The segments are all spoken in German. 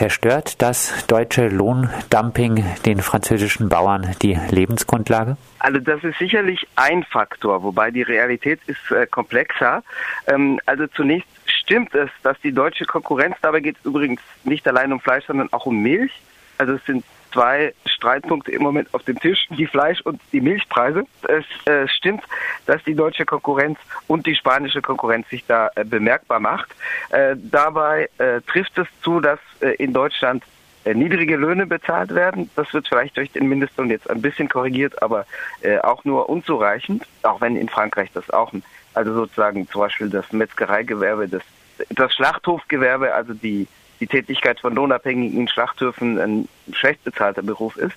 Zerstört das deutsche Lohndumping den französischen Bauern die Lebensgrundlage? Also das ist sicherlich ein Faktor, wobei die Realität ist äh, komplexer. Ähm, also zunächst stimmt es, dass die deutsche Konkurrenz, dabei geht es übrigens nicht allein um Fleisch, sondern auch um Milch. Also es sind zwei Streitpunkte im Moment auf dem Tisch, die Fleisch- und die Milchpreise. Es äh, stimmt, dass die deutsche Konkurrenz und die spanische Konkurrenz sich da äh, bemerkbar macht. Äh, dabei äh, trifft es zu, dass äh, in Deutschland äh, niedrige Löhne bezahlt werden. Das wird vielleicht durch den Mindestlohn jetzt ein bisschen korrigiert, aber auch nur unzureichend, auch wenn in Frankreich das auch, also sozusagen zum Beispiel das Metzgereigewerbe, das, das Schlachthofgewerbe, also die die Tätigkeit von Lohnabhängigen Schlachthöfen ein schlecht bezahlter Beruf ist.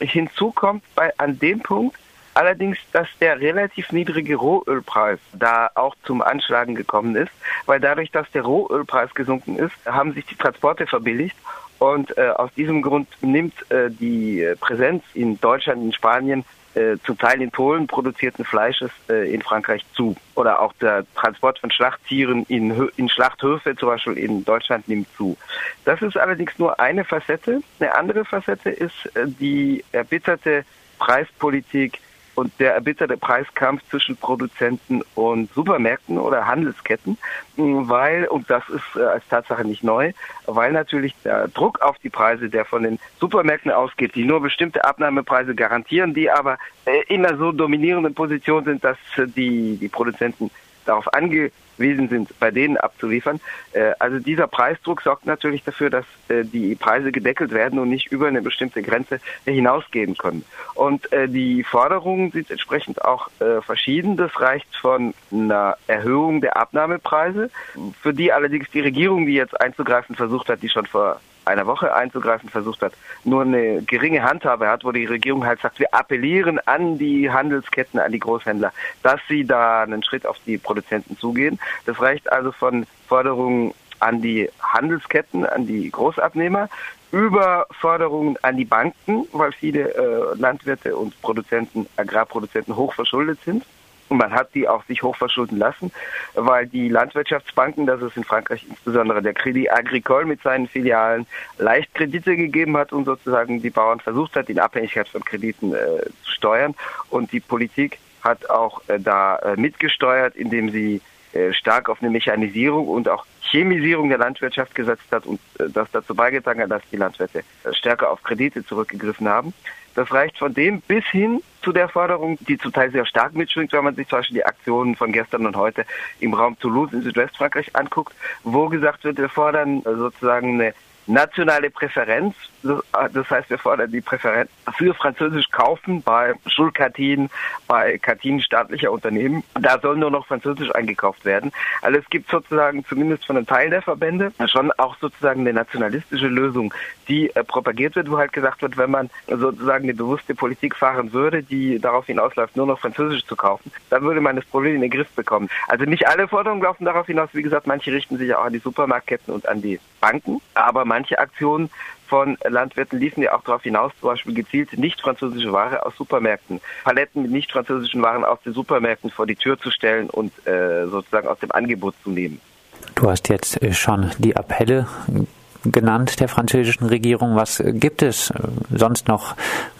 Hinzu kommt bei, an dem Punkt allerdings, dass der relativ niedrige Rohölpreis da auch zum Anschlagen gekommen ist, weil dadurch, dass der Rohölpreis gesunken ist, haben sich die Transporte verbilligt und äh, aus diesem Grund nimmt äh, die Präsenz in Deutschland, in Spanien äh, zum Teil in Polen produzierten Fleisches äh, in Frankreich zu. Oder auch der Transport von Schlachttieren in, in Schlachthöfe zum Beispiel in Deutschland nimmt zu. Das ist allerdings nur eine Facette. Eine andere Facette ist äh, die erbitterte Preispolitik und der erbitterte Preiskampf zwischen Produzenten und Supermärkten oder Handelsketten, weil, und das ist äh, als Tatsache nicht neu, weil natürlich der Druck auf die Preise, der von den Supermärkten ausgeht, die nur bestimmte Abnahmepreise garantieren, die aber äh, in einer so dominierenden Position sind, dass die, die Produzenten darauf angewiesen sind, bei denen abzuliefern. Äh, also dieser Preisdruck sorgt natürlich dafür, dass äh, die Preise gedeckelt werden und nicht über eine bestimmte Grenze hinausgehen können. Und äh, die Forderungen sind entsprechend auch verschieden. Das reicht von einer Erhöhung der Abnahmepreise, für die allerdings die Regierung, die jetzt einzugreifen versucht hat, die schon vor einer Woche einzugreifen versucht hat, nur eine geringe Handhabe hat, wo die Regierung halt sagt, wir appellieren an die Handelsketten, an die Großhändler, dass sie da einen Schritt auf die Produzenten zugehen. Das reicht also von Forderungen an die Handelsketten, an die Großabnehmer, über Forderungen an die Banken, weil viele äh, Landwirte und Produzenten, Agrarproduzenten hoch verschuldet sind. Und man hat die auch sich hochverschulden lassen, weil die Landwirtschaftsbanken, das ist in Frankreich insbesondere der Crédit Agricole mit seinen Filialen, leicht Kredite gegeben hat und sozusagen die Bauern versucht hat, in Abhängigkeit von Krediten äh, zu steuern. Und die Politik hat auch äh, da äh, mitgesteuert, indem sie stark auf eine Mechanisierung und auch Chemisierung der Landwirtschaft gesetzt hat und äh, das dazu beigetragen hat, dass die Landwirte äh, stärker auf Kredite zurückgegriffen haben. Das reicht von dem bis hin zu der Forderung, die zum Teil sehr stark mitschwingt, wenn man sich zum Beispiel die Aktionen von gestern und heute im Raum Toulouse in Südwestfrankreich anguckt, wo gesagt wird, wir fordern sozusagen eine nationale Präferenz. Das heißt, wir fordern die Präferenz für Französisch kaufen bei Schulkantinen, bei Kantinen staatlicher Unternehmen. Da soll nur noch Französisch eingekauft werden. Also es gibt sozusagen zumindest von einem Teil der Verbände schon auch sozusagen eine nationalistische Lösung, die äh, propagiert wird, wo halt gesagt wird, wenn man sozusagen eine bewusste Politik fahren würde, die darauf hinausläuft, nur noch Französisch zu kaufen, dann würde man das Problem in den Griff bekommen. Also nicht alle Forderungen laufen darauf hinaus. Wie gesagt, manche richten sich auch an die Supermarktketten und an die Banken, aber manche Aktionen von Landwirten liefen ja auch darauf hinaus, zum Beispiel gezielt nicht französische Ware aus Supermärkten, Paletten mit nicht französischen Waren aus den Supermärkten vor die Tür zu stellen und äh, sozusagen aus dem Angebot zu nehmen. Du hast jetzt äh, schon die Appelle genannt der französischen Regierung. Was gibt es äh, sonst noch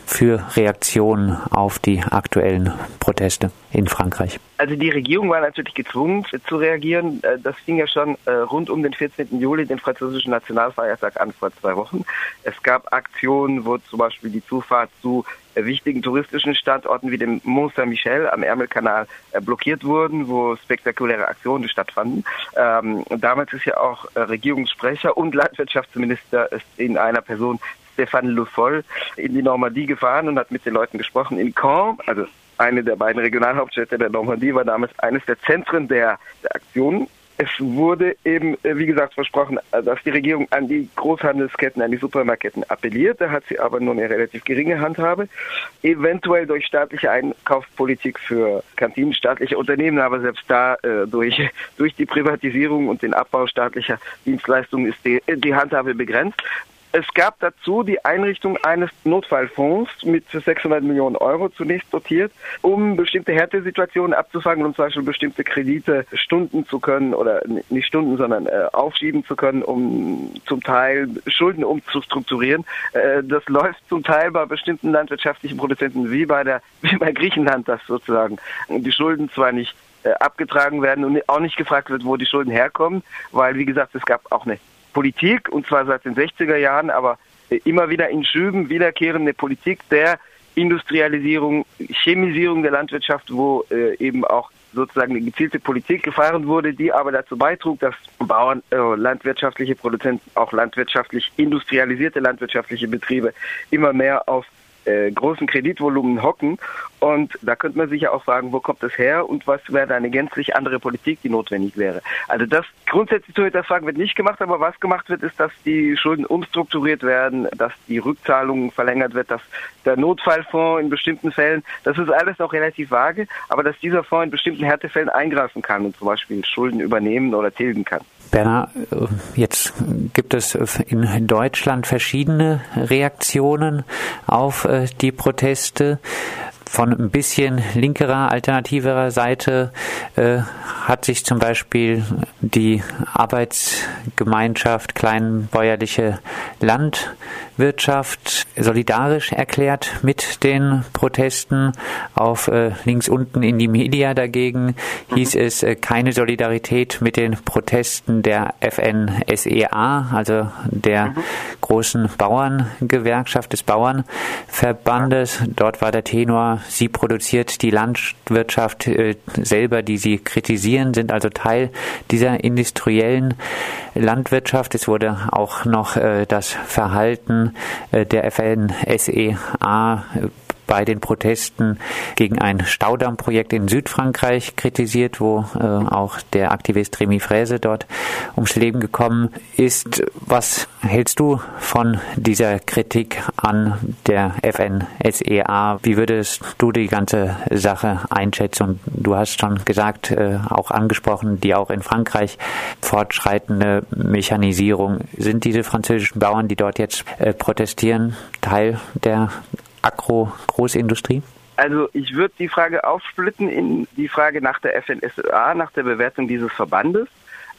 für Reaktionen auf die aktuellen Proteste in Frankreich? Also die Regierung war natürlich gezwungen zu reagieren. Äh, das fing ja schon äh, rund um den 14. Juli, den französischen Nationalfeiertag, an vor zwei Wochen. Es gab Aktionen, wo zum Beispiel die Zufahrt zu wichtigen touristischen Standorten wie dem Mont Saint-Michel am Ärmelkanal blockiert wurden, wo spektakuläre Aktionen stattfanden. Ähm, damals ist ja auch Regierungssprecher und Landwirtschaftsminister in einer Person Stéphane Le Foll in die Normandie gefahren und hat mit den Leuten gesprochen. In Caen, also eine der beiden Regionalhauptstädte der Normandie, war damals eines der Zentren der, der Aktionen. Es wurde eben, äh, wie gesagt, versprochen, äh, dass die Regierung an die Großhandelsketten, an die Supermarketten appelliert. Da hat sie aber nur eine relativ geringe Handhabe. Eventuell durch staatliche Einkaufspolitik für Kantinen staatlicher Unternehmen, aber selbst da äh, durch, durch die Privatisierung und den Abbau staatlicher Dienstleistungen ist die, die Handhabe begrenzt. Es gab dazu die Einrichtung eines Notfallfonds mit 600 Millionen Euro zunächst dotiert, um bestimmte Härtesituationen abzufangen und zum Beispiel bestimmte Kredite stunden zu können oder nicht stunden, sondern äh, aufschieben zu können, um zum Teil Schulden umzustrukturieren. Äh, das läuft zum Teil bei bestimmten landwirtschaftlichen Produzenten wie bei der wie bei Griechenland, dass sozusagen die Schulden zwar nicht äh, abgetragen werden und auch nicht gefragt wird, wo die Schulden herkommen, weil wie gesagt, es gab auch eine Politik, und zwar seit den 60er Jahren, aber immer wieder in Schüben wiederkehrende Politik der Industrialisierung, Chemisierung der Landwirtschaft, wo äh, eben auch sozusagen eine gezielte Politik gefahren wurde, die aber dazu beitrug, dass Bauern, äh, landwirtschaftliche Produzenten, auch landwirtschaftlich industrialisierte landwirtschaftliche Betriebe immer mehr auf äh, großen Kreditvolumen hocken. Und da könnte man sich ja auch fragen, wo kommt das her und was wäre eine gänzlich andere Politik, die notwendig wäre. Also das grundsätzlich zu hinterfragen wird nicht gemacht, aber was gemacht wird, ist, dass die Schulden umstrukturiert werden, dass die Rückzahlungen verlängert wird, dass der Notfallfonds in bestimmten Fällen, das ist alles noch relativ vage, aber dass dieser Fonds in bestimmten Härtefällen eingreifen kann und zum Beispiel Schulden übernehmen oder tilgen kann. Bernhard, jetzt gibt es in Deutschland verschiedene Reaktionen auf äh, die Proteste von ein bisschen linkerer, alternativerer Seite äh, hat sich zum Beispiel die Arbeitsgemeinschaft Kleinbäuerliche Landwirtschaft solidarisch erklärt mit den Protesten. Auf äh, links unten in die Media dagegen hieß es äh, keine Solidarität mit den Protesten der FNSEA, also der mhm. großen Bauerngewerkschaft des Bauernverbandes. Dort war der Tenor Sie produziert die Landwirtschaft äh, selber, die Sie kritisieren, sind also Teil dieser industriellen Landwirtschaft. Es wurde auch noch äh, das Verhalten äh, der FNSEA bei den Protesten gegen ein Staudammprojekt in Südfrankreich kritisiert, wo äh, auch der Aktivist Remy Fräse dort ums Leben gekommen ist. Was hältst du von dieser Kritik an der FNSEA? Wie würdest du die ganze Sache einschätzen? Du hast schon gesagt, äh, auch angesprochen, die auch in Frankreich fortschreitende Mechanisierung. Sind diese französischen Bauern, die dort jetzt äh, protestieren, Teil der Agro-Großindustrie? Also ich würde die Frage aufsplitten in die Frage nach der FNSA, nach der Bewertung dieses Verbandes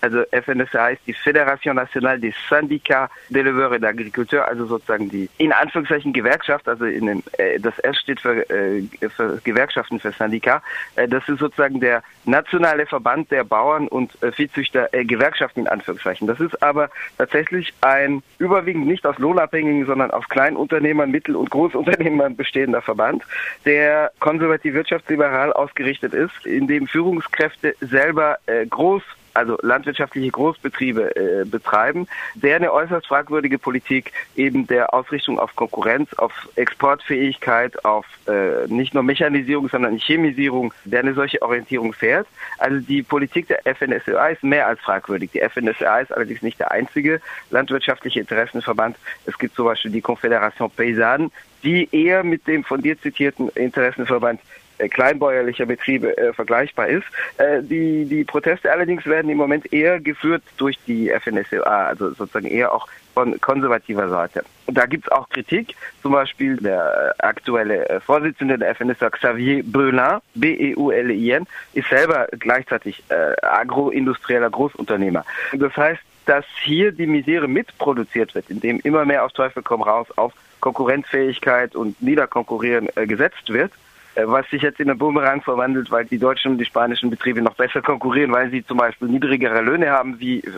also FNSA ist die Fédération Nationale des Syndicats d'Éleveurs et d'Agriculteurs, also sozusagen die in Anführungszeichen Gewerkschaft, also in dem, äh, das S steht für, äh, für Gewerkschaften für Syndikat. Äh, das ist sozusagen der nationale Verband der Bauern und äh, Viehzüchter, äh, Gewerkschaften in Anführungszeichen. Das ist aber tatsächlich ein überwiegend nicht aus Lohnabhängigen, sondern aus Kleinunternehmern, Mittel- und Großunternehmern bestehender Verband, der konservativ wirtschaftsliberal ausgerichtet ist, in dem Führungskräfte selber äh, groß also landwirtschaftliche Großbetriebe äh, betreiben, der eine äußerst fragwürdige Politik eben der Ausrichtung auf Konkurrenz, auf Exportfähigkeit, auf äh, nicht nur Mechanisierung, sondern Chemisierung, der eine solche Orientierung fährt. Also die Politik der FNSEA ist mehr als fragwürdig. Die FNSEA ist allerdings nicht der einzige landwirtschaftliche Interessenverband. Es gibt zum Beispiel die Confédération Paysanne, die eher mit dem von dir zitierten Interessenverband kleinbäuerlicher Betriebe äh, vergleichbar ist. Äh, die, die Proteste allerdings werden im Moment eher geführt durch die FNSLA, also sozusagen eher auch von konservativer Seite. Und da gibt es auch Kritik, zum Beispiel der aktuelle äh, Vorsitzende der FNSA, Xavier Beulin, B-E-U-L-I-N, ist selber gleichzeitig äh, agroindustrieller Großunternehmer. Das heißt, dass hier die Misere mitproduziert wird, indem immer mehr auf Teufel komm raus auf Konkurrenzfähigkeit und Niederkonkurrieren äh, gesetzt wird äh, was sich jetzt in einen Bumerang verwandelt, weil die deutschen und die spanischen Betriebe noch besser konkurrieren, weil sie zum Beispiel niedrigere Löhne haben, wie äh,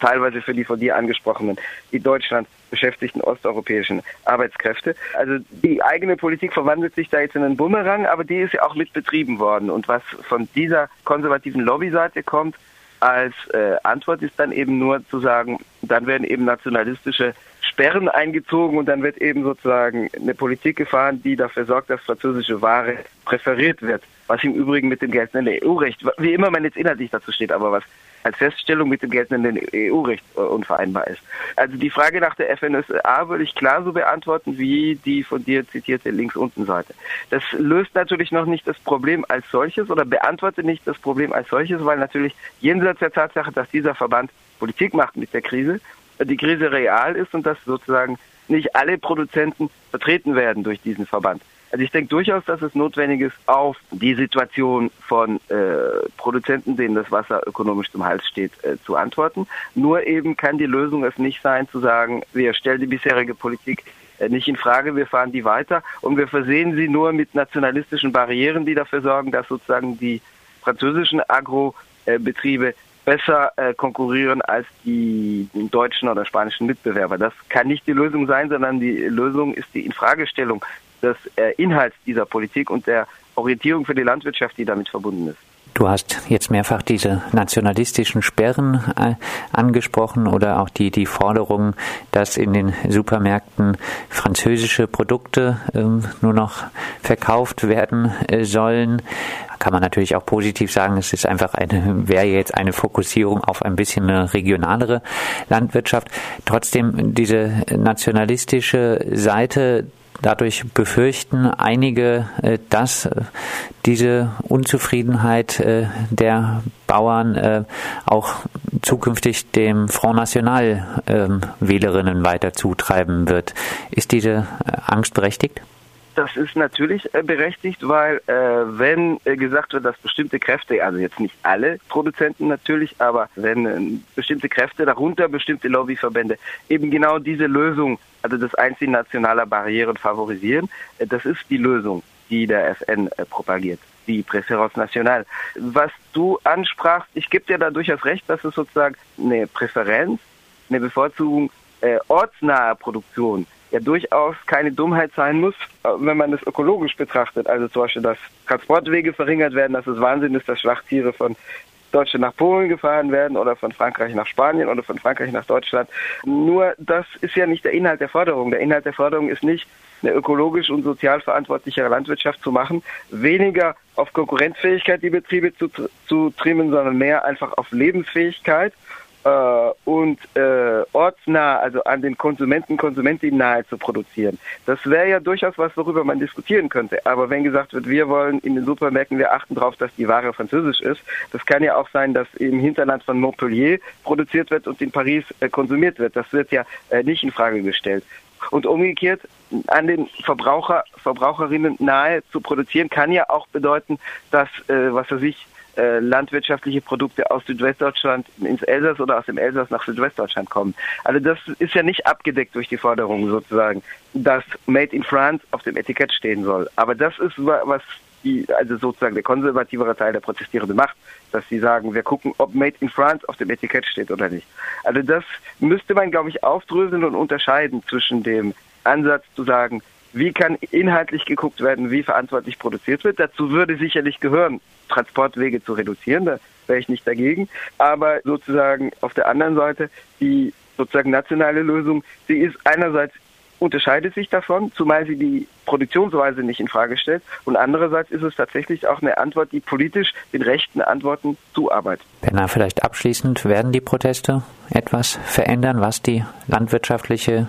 teilweise für die von dir angesprochenen in Deutschland beschäftigten osteuropäischen Arbeitskräfte. Also die eigene Politik verwandelt sich da jetzt in einen Bumerang, aber die ist ja auch mit betrieben worden. Und was von dieser konservativen Lobbyseite kommt, als äh, Antwort ist dann eben nur zu sagen, dann werden eben nationalistische Sperren eingezogen und dann wird eben sozusagen eine Politik gefahren, die dafür sorgt, dass französische Ware präferiert wird. Was im Übrigen mit dem geltenden EU-Recht, wie immer man jetzt inhaltlich dazu steht, aber was als Feststellung mit dem geltenden EU-Recht äh, unvereinbar ist. Also die Frage nach der FNSA würde ich klar so beantworten wie die von dir zitierte links unten Seite. Das löst natürlich noch nicht das Problem als solches oder beantwortet nicht das Problem als solches, weil natürlich jenseits der Tatsache, dass dieser Verband Politik macht mit der Krise, die Krise real ist und dass sozusagen nicht alle Produzenten vertreten werden durch diesen Verband. Also ich denke durchaus, dass es notwendig ist, auf die Situation von äh, Produzenten, denen das Wasser ökonomisch zum Hals steht, äh, zu antworten. Nur eben kann die Lösung es nicht sein, zu sagen, wir stellen die bisherige Politik äh, nicht in Frage, wir fahren die weiter und wir versehen sie nur mit nationalistischen Barrieren, die dafür sorgen, dass sozusagen die französischen Agrobetriebe besser äh, konkurrieren als die deutschen oder spanischen Mitbewerber. Das kann nicht die Lösung sein, sondern die Lösung ist die Infragestellung des äh, Inhalts dieser Politik und der Orientierung für die Landwirtschaft, die damit verbunden ist. Du hast jetzt mehrfach diese nationalistischen Sperren äh, angesprochen oder auch die, die Forderung, dass in den Supermärkten französische Produkte ähm, nur noch verkauft werden äh, sollen. Kann man natürlich auch positiv sagen, es ist einfach eine, wäre jetzt eine Fokussierung auf ein bisschen eine regionalere Landwirtschaft. Trotzdem diese nationalistische Seite Dadurch befürchten einige, äh, dass äh, diese Unzufriedenheit äh, der Bauern auch zukünftig dem Front National ähm, Wählerinnen weiter zutreiben wird. Ist diese Angst berechtigt? Das ist natürlich berechtigt, weil äh, wenn äh, gesagt wird, dass bestimmte Kräfte, also jetzt nicht alle Produzenten natürlich, aber wenn äh, bestimmte Kräfte, darunter bestimmte Lobbyverbände, eben genau diese Lösung, also das Einziehen nationaler Barrieren favorisieren, äh, das ist die Lösung, die der FN äh, propagiert die Präferenz National. Was du ansprachst, ich gebe dir da durchaus recht, dass es sozusagen eine Präferenz, eine Bevorzugung äh, ortsnaher Produktion ja durchaus keine Dummheit sein muss, äh, wenn man es ökologisch betrachtet. Also zum Beispiel, dass Transportwege verringert werden, dass es Wahnsinn ist, dass Schlachttiere von Deutschland nach Polen gefahren werden oder von Frankreich nach Spanien oder von Frankreich nach Deutschland. Nur das ist ja nicht der Inhalt der Forderung. Der Inhalt der Forderung ist nicht, eine ökologisch und sozial verantwortlichere Landwirtschaft zu machen, weniger auf Konkurrenzfähigkeit die Betriebe zu, zu trimmen, sondern mehr einfach auf Lebensfähigkeit äh, und äh, ortsnah, also an den Konsumenten, Konsumentinnen nahe zu produzieren. Das wäre ja durchaus was, worüber man diskutieren könnte. Aber wenn gesagt wird, wir wollen in den Supermärkten, wir achten darauf, dass die Ware französisch ist, das kann ja auch sein, dass im Hinterland von Montpellier produziert wird und in Paris äh, konsumiert wird. Das wird ja äh, nicht in Frage gestellt. Und umgekehrt, an den Verbraucher, Verbraucherinnen nahe zu produzieren, kann ja auch bedeuten, dass, äh, was er sich äh, landwirtschaftliche Produkte aus Südwestdeutschland ins Elsass oder aus dem Elsass nach Südwestdeutschland kommen. Also das ist ja nicht abgedeckt durch die Forderung sozusagen, dass Made in France auf dem Etikett stehen soll. Aber das ist was die, also sozusagen der konservativere Teil der Protestierenden macht, dass sie sagen, wir gucken, ob Made in France auf dem Etikett steht oder nicht. Also das müsste man, glaube ich, aufdröseln und unterscheiden zwischen dem Ansatz zu sagen, wie kann inhaltlich geguckt werden, wie verantwortlich produziert wird. Dazu würde sicherlich gehören, Transportwege zu reduzieren, da wäre ich nicht dagegen. Aber sozusagen auf der anderen Seite, die sozusagen nationale Lösung, sie ist einerseits unterscheidet sich davon, zumal sie die Produktionsweise nicht in Frage stellt. Und andererseits ist es tatsächlich auch eine Antwort, die politisch den rechten Antworten zuarbeitet. Benna, vielleicht abschließend werden die Proteste etwas verändern, was die landwirtschaftliche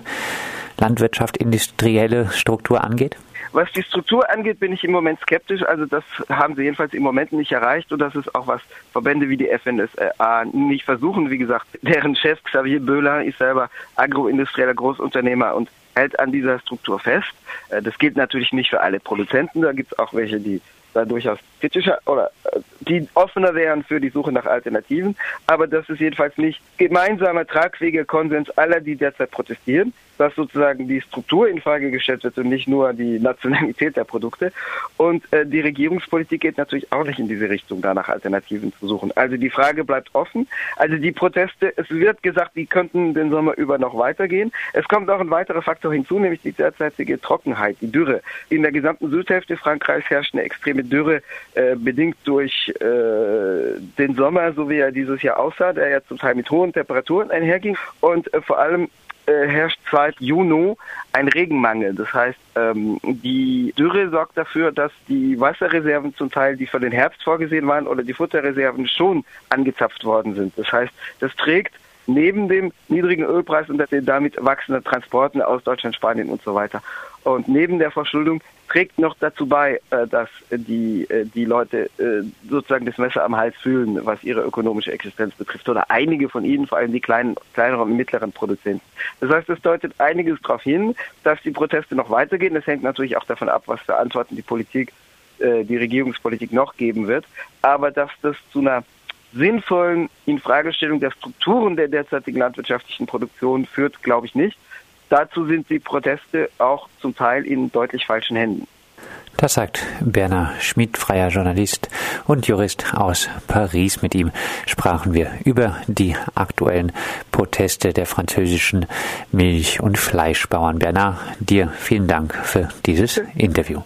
Landwirtschaft, industrielle Struktur angeht? Was die Struktur angeht, bin ich im Moment skeptisch. Also das haben sie jedenfalls im Moment nicht erreicht und das ist auch was Verbände wie die FNSA nicht versuchen. Wie gesagt, deren Chef Xavier Böhler ist selber agroindustrieller Großunternehmer und hält an dieser Struktur fest. Äh, das gilt natürlich nicht für alle Produzenten. Da gibt es auch welche, die da durchaus kritischer oder äh, die offener wären für die Suche nach Alternativen. Aber das ist jedenfalls nicht gemeinsamer tragfähiger Konsens aller, die derzeit protestieren, dass sozusagen die Struktur in Frage gestellt wird und nicht nur die Nationalität der Produkte. Und äh, die Regierungspolitik geht natürlich auch nicht in diese Richtung, da nach Alternativen zu suchen. Also die Frage bleibt offen. Also die Proteste, es wird gesagt, die könnten den Sommer über noch weitergehen. Es kommt auch ein weiterer Faktor hinzu, nämlich die derzeitige Trockenheit, die Dürre. In der gesamten Südhälfte Frankreichs herrscht eine extreme Dürre, äh, bedingt durch äh, den Sommer, so wie er dieses Jahr aussah, der ja zum Teil mit hohen Temperaturen einherging. Und äh, vor allem äh, herrscht seit Juni ein Regenmangel. Das heißt, ähm, die Dürre sorgt dafür, dass die Wasserreserven zum Teil, die für den Herbst vorgesehen waren, oder die Futterreserven schon angezapft worden sind. Das heißt, das trägt neben dem niedrigen Ölpreis und den damit wachsenden Transporten aus Deutschland, Spanien und so weiter. Und neben der Verschuldung trägt noch dazu bei, äh, dass die, äh, die Leute äh, sozusagen das Messer am Hals fühlen, was ihre ökonomische Existenz betrifft. Oder einige von ihnen, vor allem die kleinen, kleineren und mittleren Produzenten. Das heißt, es deutet einiges darauf hin, dass die Proteste noch weitergehen. Das hängt natürlich auch davon ab, was für Antworten die Politik, die Regierungspolitik noch geben wird. Aber dass das zu einer sinnvollen Infragestellung der Strukturen der derzeitigen landwirtschaftlichen Produktion führt, glaube ich nicht. Dazu sind die Proteste auch zum Teil in deutlich falschen Händen. Das sagt Berner Schmidt, freier Journalist und Jurist aus Paris. Mit ihm sprachen wir über die aktuellen Proteste der französischen Milch- und Fleischbauern. Bernard, dir vielen Dank für dieses Interview.